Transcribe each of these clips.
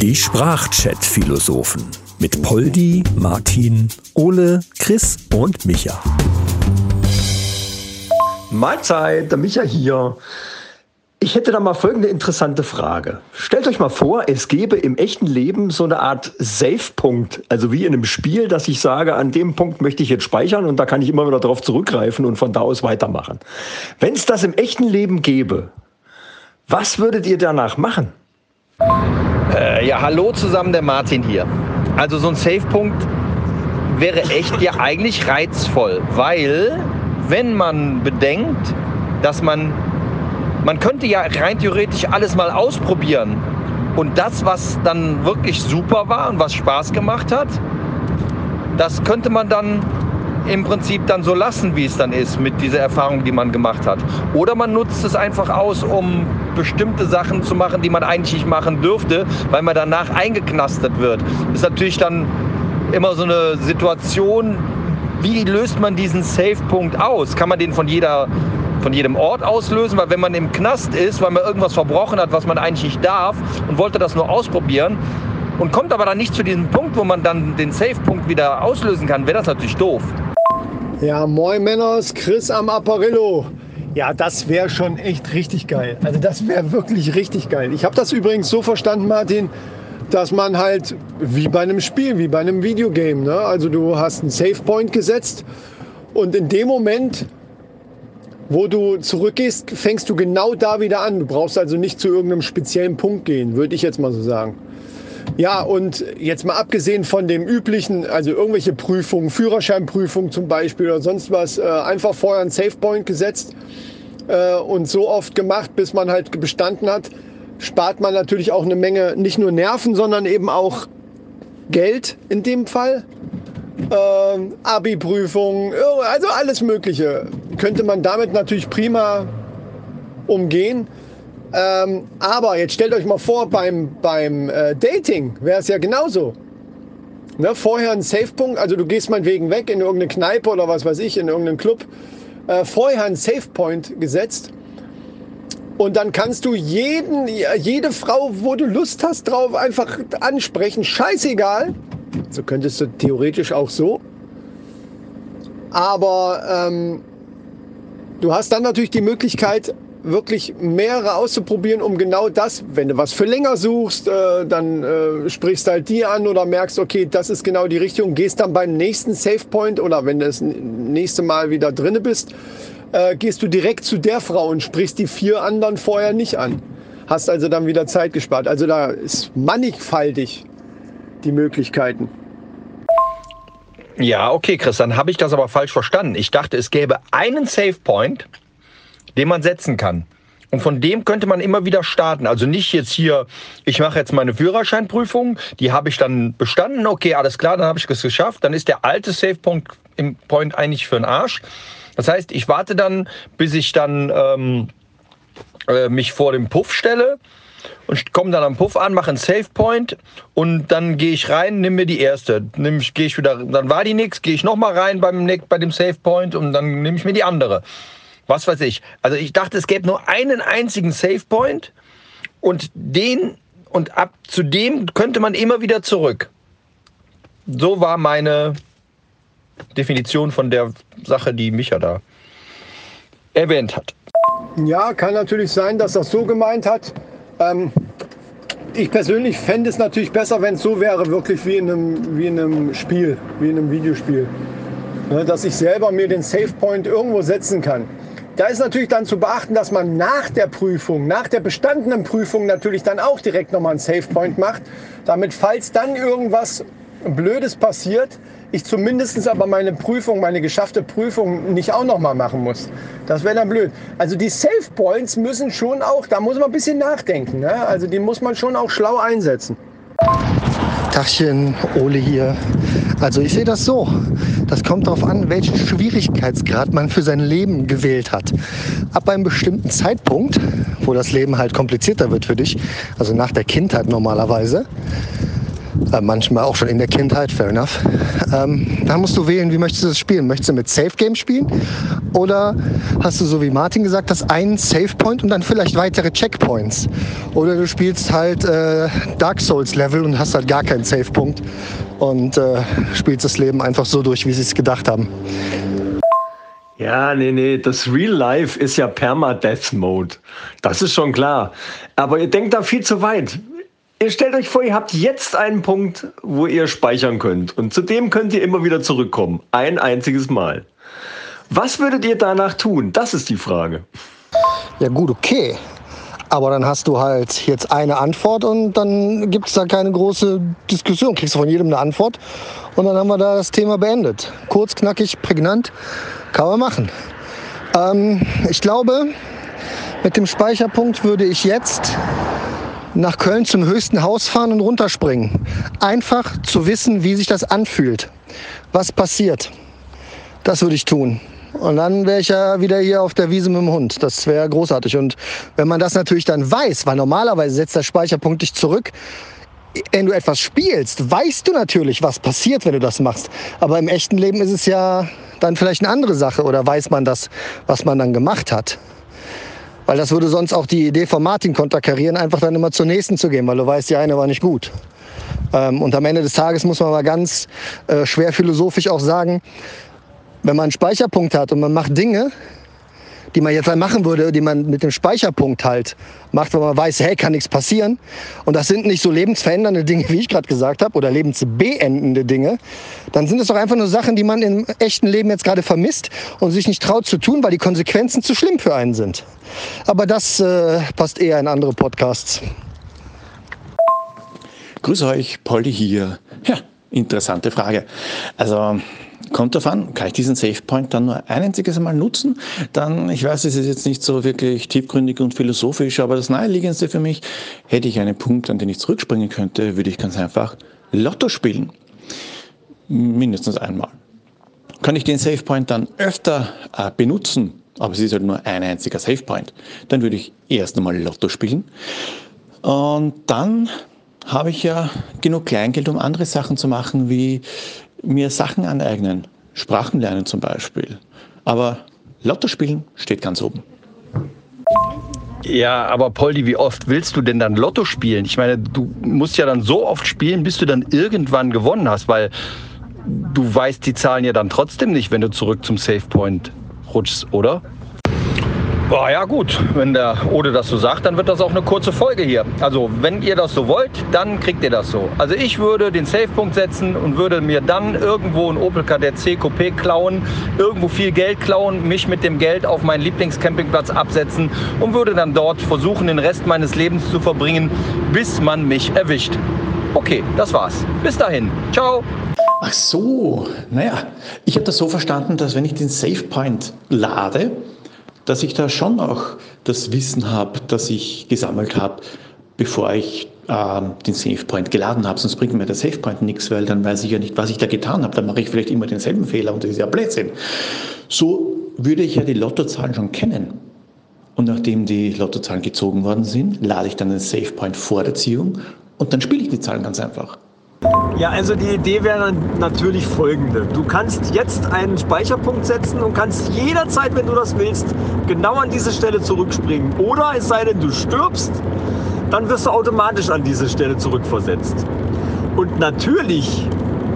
Die Sprachchat-Philosophen mit Poldi, Martin, Ole, Chris und Micha. Mahlzeit, der Micha hier. Ich hätte da mal folgende interessante Frage. Stellt euch mal vor, es gäbe im echten Leben so eine Art Save-Punkt, also wie in einem Spiel, dass ich sage, an dem Punkt möchte ich jetzt speichern und da kann ich immer wieder darauf zurückgreifen und von da aus weitermachen. Wenn es das im echten Leben gäbe, was würdet ihr danach machen? Äh, ja, hallo zusammen, der Martin hier. Also so ein Save-Punkt wäre echt ja eigentlich reizvoll, weil wenn man bedenkt, dass man man könnte ja rein theoretisch alles mal ausprobieren. Und das, was dann wirklich super war und was Spaß gemacht hat, das könnte man dann im Prinzip dann so lassen, wie es dann ist, mit dieser Erfahrung, die man gemacht hat. Oder man nutzt es einfach aus, um bestimmte Sachen zu machen, die man eigentlich nicht machen dürfte, weil man danach eingeknastet wird. Ist natürlich dann immer so eine Situation, wie löst man diesen Safe-Punkt aus? Kann man den von jeder von jedem Ort auslösen, weil wenn man im Knast ist, weil man irgendwas verbrochen hat, was man eigentlich nicht darf und wollte das nur ausprobieren und kommt aber dann nicht zu diesem Punkt, wo man dann den Safe-Punkt wieder auslösen kann, wäre das natürlich doof. Ja, moin Männers, Chris am Apparillo. Ja, das wäre schon echt richtig geil. Also das wäre wirklich richtig geil. Ich habe das übrigens so verstanden, Martin, dass man halt wie bei einem Spiel, wie bei einem Videogame, ne? also du hast einen Safe Point gesetzt und in dem Moment wo du zurückgehst, fängst du genau da wieder an. Du brauchst also nicht zu irgendeinem speziellen Punkt gehen, würde ich jetzt mal so sagen. Ja, und jetzt mal abgesehen von dem üblichen, also irgendwelche Prüfungen, Führerscheinprüfungen zum Beispiel oder sonst was, äh, einfach vorher einen Safe Point gesetzt äh, und so oft gemacht, bis man halt bestanden hat, spart man natürlich auch eine Menge, nicht nur Nerven, sondern eben auch Geld in dem Fall äh, Abi-Prüfung, also alles Mögliche. Könnte man damit natürlich prima umgehen. Ähm, aber jetzt stellt euch mal vor, beim, beim äh, Dating wäre es ja genauso. Ne, vorher ein Safe-Punkt, also du gehst meinetwegen weg in irgendeine Kneipe oder was weiß ich, in irgendeinen Club. Äh, vorher ein Safe-Point gesetzt. Und dann kannst du jeden, jede Frau, wo du Lust hast, drauf einfach ansprechen. Scheißegal. So könntest du theoretisch auch so. Aber ähm, du hast dann natürlich die Möglichkeit, wirklich mehrere auszuprobieren, um genau das, wenn du was für länger suchst, äh, dann äh, sprichst halt die an oder merkst, okay, das ist genau die Richtung, gehst dann beim nächsten Safe Point oder wenn du das nächste Mal wieder drinne bist, äh, gehst du direkt zu der Frau und sprichst die vier anderen vorher nicht an. Hast also dann wieder Zeit gespart. Also da ist mannigfaltig die Möglichkeiten. Ja, okay, Chris, dann habe ich das aber falsch verstanden. Ich dachte, es gäbe einen Save Point, den man setzen kann. Und von dem könnte man immer wieder starten. Also nicht jetzt hier, ich mache jetzt meine Führerscheinprüfung, die habe ich dann bestanden, okay, alles klar, dann habe ich es geschafft. Dann ist der alte Save Point, im Point eigentlich für den Arsch. Das heißt, ich warte dann, bis ich dann ähm, äh, mich vor dem Puff stelle und komme dann am Puff an, mache einen Save Point und dann gehe ich rein, nimm mir die erste. Nimm, gehe ich wieder, dann war die nix, gehe ich nochmal rein beim, bei dem Save Point und dann nehme ich mir die andere. Was weiß ich. Also ich dachte, es gäbe nur einen einzigen Save Point und den und ab zu dem könnte man immer wieder zurück. So war meine Definition von der Sache, die Micha da erwähnt hat. Ja, kann natürlich sein, dass das so gemeint hat. Ähm, ich persönlich fände es natürlich besser, wenn es so wäre, wirklich wie in einem, wie in einem Spiel, wie in einem Videospiel. Ne, dass ich selber mir den Save Point irgendwo setzen kann. Da ist natürlich dann zu beachten, dass man nach der Prüfung, nach der bestandenen Prüfung natürlich dann auch direkt nochmal einen Save Point macht, damit falls dann irgendwas Blödes passiert, ich zumindest aber meine Prüfung, meine geschaffte Prüfung nicht auch noch mal machen muss. Das wäre dann blöd. Also die Safe Points müssen schon auch, da muss man ein bisschen nachdenken. Ne? Also die muss man schon auch schlau einsetzen. Tachchen, Ole hier. Also ich sehe das so. Das kommt darauf an, welchen Schwierigkeitsgrad man für sein Leben gewählt hat. Ab einem bestimmten Zeitpunkt, wo das Leben halt komplizierter wird für dich, also nach der Kindheit normalerweise, Äh, manchmal auch schon in der Kindheit, fair enough. Ähm, dann musst du wählen, wie möchtest du das spielen? Möchtest du mit Safe Game spielen? Oder hast du, so wie Martin gesagt, das einen Save Point und dann vielleicht weitere Checkpoints? Oder du spielst halt äh, Dark Souls Level und hast halt gar keinen Save Punkt und äh, spielst das Leben einfach so durch, wie sie es gedacht haben. Ja, nee, nee, das Real Life ist ja Permadeath Mode. Das ist schon klar. Aber ihr denkt da viel zu weit. Ihr stellt euch vor, ihr habt jetzt einen Punkt, wo ihr speichern könnt. Und zu dem könnt ihr immer wieder zurückkommen. Ein einziges Mal. Was würdet ihr danach tun? Das ist die Frage. Ja gut, okay. Aber dann hast du halt jetzt eine Antwort und dann gibt es da keine große Diskussion. Kriegst du von jedem eine Antwort und dann haben wir da das Thema beendet. Kurz, knackig, prägnant, kann man machen. Ähm, ich glaube, mit dem Speicherpunkt würde ich jetzt nach Köln zum höchsten Haus fahren und runterspringen. Einfach zu wissen, wie sich das anfühlt. Was passiert. Das würde ich tun. Und dann wäre ich ja wieder hier auf der Wiese mit dem Hund. Das wäre großartig. Und wenn man das natürlich dann weiß, weil normalerweise setzt der Speicherpunkt dich zurück, wenn du etwas spielst, weißt du natürlich, was passiert, wenn du das machst. Aber im echten Leben ist es ja dann vielleicht eine andere Sache oder weiß man das, was man dann gemacht hat. Weil das würde sonst auch die Idee von Martin konterkarieren, einfach dann immer zur nächsten zu gehen, weil du weißt, die eine war nicht gut. Ähm, und am Ende des Tages muss man aber ganz äh, schwer philosophisch auch sagen, wenn man einen Speicherpunkt hat und man macht Dinge, die man jetzt halt machen würde, die man mit dem Speicherpunkt halt macht, weil man weiß, hey, kann nichts passieren. Und das sind nicht so lebensverändernde Dinge, wie ich gerade gesagt habe, oder lebensbeendende Dinge. Dann sind es doch einfach nur Sachen, die man im echten Leben jetzt gerade vermisst und sich nicht traut zu tun, weil die Konsequenzen zu schlimm für einen sind. Aber das äh, passt eher in andere Podcasts. Grüß euch, Polly hier. Ja, interessante Frage. Also Kommt davon, kann ich diesen SafePoint dann nur ein einziges Mal nutzen? Dann, ich weiß, es ist jetzt nicht so wirklich tiefgründig und philosophisch, aber das Naheliegendste für mich, hätte ich einen Punkt, an den ich zurückspringen könnte, würde ich ganz einfach Lotto spielen. Mindestens einmal. Kann ich den SafePoint dann öfter äh, benutzen, aber es ist halt nur ein einziger SafePoint, dann würde ich erst einmal Lotto spielen. Und dann habe ich ja genug Kleingeld, um andere Sachen zu machen, wie mir Sachen aneignen, Sprachen lernen zum Beispiel. Aber Lotto spielen steht ganz oben. Ja, aber Poldi, wie oft willst du denn dann Lotto spielen? Ich meine, du musst ja dann so oft spielen, bis du dann irgendwann gewonnen hast, weil du weißt die Zahlen ja dann trotzdem nicht, wenn du zurück zum Save Point rutschst, oder? Oh, ja gut, wenn der Ode das so sagt, dann wird das auch eine kurze Folge hier. Also wenn ihr das so wollt, dann kriegt ihr das so. Also ich würde den Safe-Punkt setzen und würde mir dann irgendwo ein Opel Kadett C Coupé klauen, irgendwo viel Geld klauen, mich mit dem Geld auf meinen Lieblingscampingplatz absetzen und würde dann dort versuchen, den Rest meines Lebens zu verbringen, bis man mich erwischt. Okay, das war's. Bis dahin. Ciao. Ach so, naja, ich habe das so verstanden, dass wenn ich den Safe Point lade, dass ich da schon auch das Wissen habe, das ich gesammelt habe, bevor ich äh, den SafePoint geladen habe. Sonst bringt mir der SafePoint nichts, weil dann weiß ich ja nicht, was ich da getan habe. Dann mache ich vielleicht immer denselben Fehler und das ist ja Blödsinn. So würde ich ja die Lottozahlen schon kennen. Und nachdem die Lottozahlen gezogen worden sind, lade ich dann den SafePoint vor der Ziehung und dann spiele ich die Zahlen ganz einfach. Ja, also die Idee wäre natürlich folgende. Du kannst jetzt einen Speicherpunkt setzen und kannst jederzeit, wenn du das willst, genau an diese Stelle zurückspringen. Oder es sei denn, du stirbst, dann wirst du automatisch an diese Stelle zurückversetzt. Und natürlich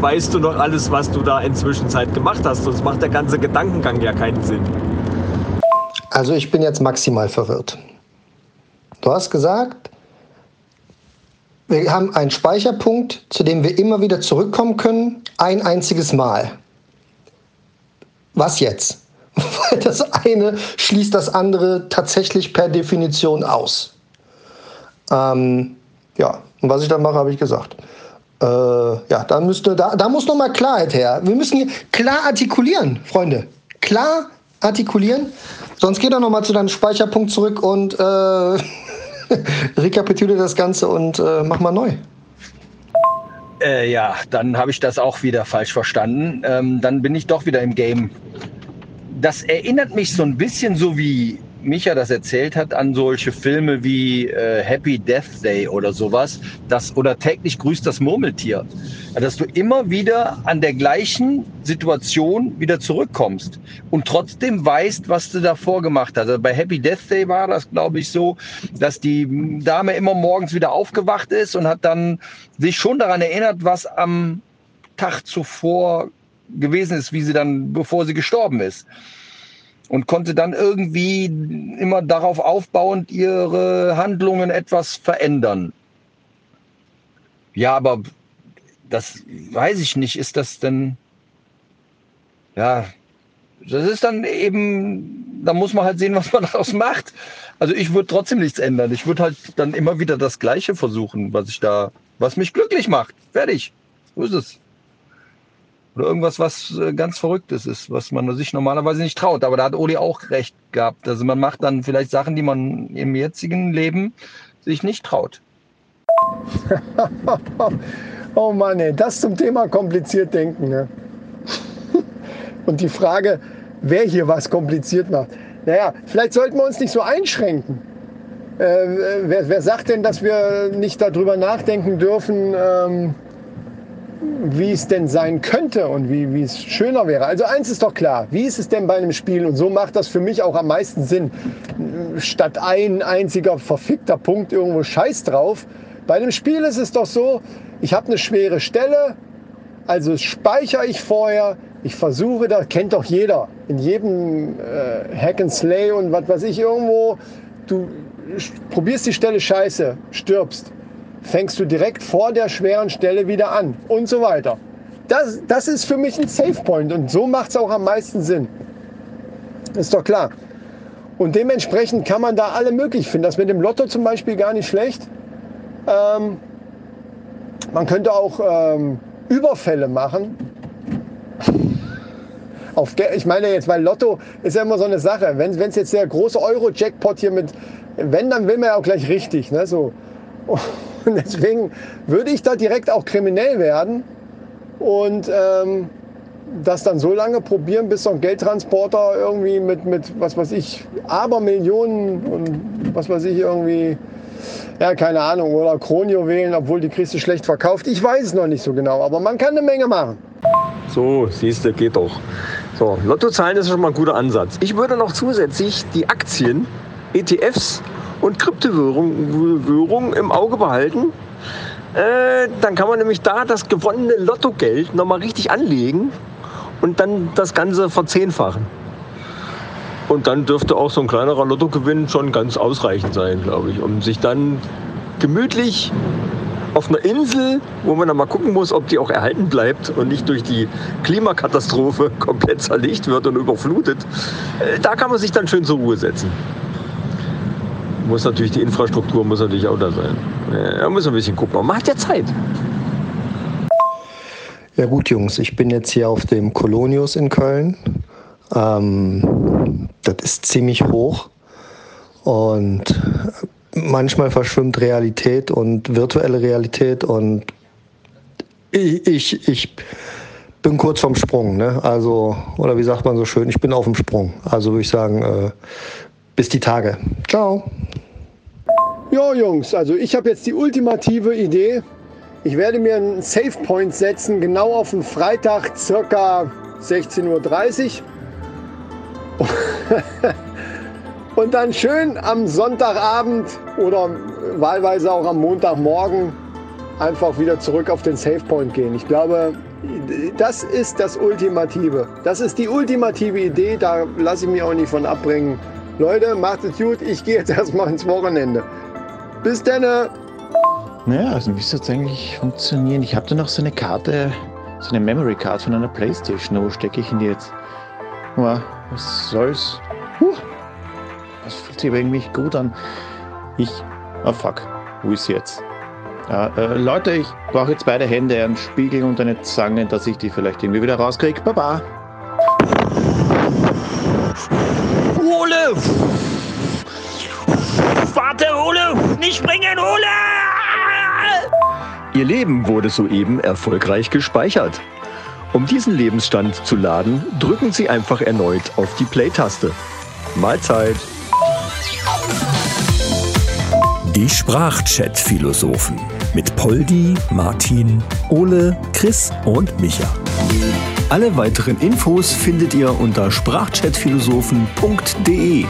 weißt du noch alles, was du da inzwischen Zeit gemacht hast, sonst macht der ganze Gedankengang ja keinen Sinn. Also ich bin jetzt maximal verwirrt. Du hast gesagt, wir haben einen Speicherpunkt, zu dem wir immer wieder zurückkommen können, ein einziges Mal. Was jetzt? Weil das eine schließt das andere tatsächlich per Definition aus. Ähm, ja, und was ich dann mache, habe ich gesagt. Äh, ja, da, müsste, da, da muss nochmal Klarheit her. Wir müssen hier klar artikulieren, Freunde. Klar artikulieren. Sonst geht er nochmal zu deinem Speicherpunkt zurück und äh, rekapituliere das Ganze und äh, mach mal neu. Äh, ja, dann habe ich das auch wieder falsch verstanden. Ähm, dann bin ich doch wieder im Game. Das erinnert mich so ein bisschen so wie Micha das erzählt hat, an solche Filme wie äh, Happy Death Day oder sowas, das, oder täglich grüßt das Murmeltier. Dass du immer wieder an der gleichen Situation wieder zurückkommst und trotzdem weißt, was du davor gemacht hast. Also bei Happy Death Day war das, glaube ich, so, dass die Dame immer morgens wieder aufgewacht ist und hat dann sich schon daran erinnert, was am Tag zuvor gewesen ist, wie sie dann, bevor sie gestorben ist. Und konnte dann irgendwie immer darauf aufbauend ihre Handlungen etwas verändern. Ja, aber das weiß ich nicht. Ist das denn, ja, das ist dann eben, da muss man halt sehen, was man daraus macht. Also ich würde trotzdem nichts ändern. Ich würde halt dann immer wieder das Gleiche versuchen, was ich da, was mich glücklich macht. Fertig. So ist es. Oder irgendwas, was äh, ganz Verrücktes ist, was man sich normalerweise nicht traut. Aber da hat Oli auch recht gehabt. Also man macht dann vielleicht Sachen, die man im jetzigen Leben sich nicht traut. oh Mann, ey, das zum Thema kompliziert denken. Ne? Und die Frage, wer hier was kompliziert macht. Naja, vielleicht sollten wir uns nicht so einschränken. Äh, wer, wer, sagt denn, dass wir nicht darüber nachdenken dürfen, ähm, wie es denn sein könnte und wie, wie es schöner wäre. Also eins ist doch klar, wie ist es denn bei einem Spiel? Und so macht das für mich auch am meisten Sinn. Statt ein einziger verfickter Punkt irgendwo Scheiß drauf. Bei einem Spiel ist es doch so, ich habe eine schwere Stelle, also speichere ich vorher, ich versuche, da kennt doch jeder, in jedem äh, Hack and Slay und was weiß ich irgendwo, du probierst die Stelle scheiße, stirbst fängst du direkt vor der schweren Stelle wieder an und so weiter. Das, das ist für mich ein Safe Point und so macht es auch am meisten Sinn. Ist doch klar. Und dementsprechend kann man da alle möglich finden. Das mit dem Lotto zum Beispiel gar nicht schlecht. Ähm, man könnte auch ähm, Überfälle machen. Auf, ich meine jetzt, weil Lotto ist ja immer so eine Sache. Wenn es jetzt der große Euro-Jackpot hier mit, wenn, dann will man ja auch gleich richtig. Ne? So. Und deswegen würde ich da direkt auch kriminell werden und ähm, das dann so lange probieren, bis so ein Geldtransporter irgendwie mit, mit was weiß ich, Abermillionen und was weiß ich irgendwie, ja, keine Ahnung, oder Kronjuwelen, obwohl die du schlecht verkauft. Ich weiß es noch nicht so genau, aber man kann eine Menge machen. So, siehst du, geht doch. So, Lottozahlen ist schon mal ein guter Ansatz. Ich würde noch zusätzlich die Aktien, ETFs und Kryptowährungen im Auge behalten. Äh, dann kann man nämlich da das gewonnene Lottogeld nochmal richtig anlegen und dann das Ganze verzehnfachen. Und dann dürfte auch so ein kleinerer Lottogewinn schon ganz ausreichend sein, glaube ich, um sich dann gemütlich auf einer Insel, wo man dann mal gucken muss, ob die auch erhalten bleibt und nicht durch die Klimakatastrophe komplett zerlegt wird und überflutet, äh, da kann man sich dann schön zur Ruhe setzen muss natürlich die Infrastruktur muss natürlich auch da sein. Da muss ein bisschen gucken. Aber man hat ja Zeit. Ja gut, Jungs, ich bin jetzt hier auf dem Colonius in Köln. Ähm, das ist ziemlich hoch und manchmal verschwimmt Realität und virtuelle Realität und ich, ich, ich bin kurz vorm Sprung, ne? Also, oder wie sagt man so schön, ich bin auf dem Sprung. Also würde ich sagen, äh, bis die Tage. Ciao. Ja, Jungs, also ich habe jetzt die ultimative Idee. Ich werde mir einen Save Point setzen, genau auf den Freitag, circa 16.30 Uhr. Und dann schön am Sonntagabend oder wahlweise auch am Montagmorgen einfach wieder zurück auf den Save Point gehen. Ich glaube, das ist das Ultimative. Das ist die ultimative Idee, da lasse ich mich auch nicht von abbringen. Leute, macht es gut. Ich gehe jetzt erstmal ins Wochenende. Bis dann. Naja, also wie soll es eigentlich funktionieren? Ich habe da noch so eine Karte, so eine Memory Card von einer Playstation. Wo stecke ich denn die jetzt? Ja, was soll's? Huh, das fühlt sich aber irgendwie gut an. Ich. Oh fuck, wo ist sie jetzt? Ja, äh, Leute, ich brauche jetzt beide Hände, einen Spiegel und eine Zange, dass ich die vielleicht irgendwie wieder rauskriege. Baba! Springen, Ole! Ihr Leben wurde soeben erfolgreich gespeichert. Um diesen Lebensstand zu laden, drücken Sie einfach erneut auf die Play-Taste. Mahlzeit! Die Sprachchat-Philosophen mit Poldi, Martin, Ole, Chris und Micha. Alle weiteren Infos findet ihr unter sprachchatphilosophen.de.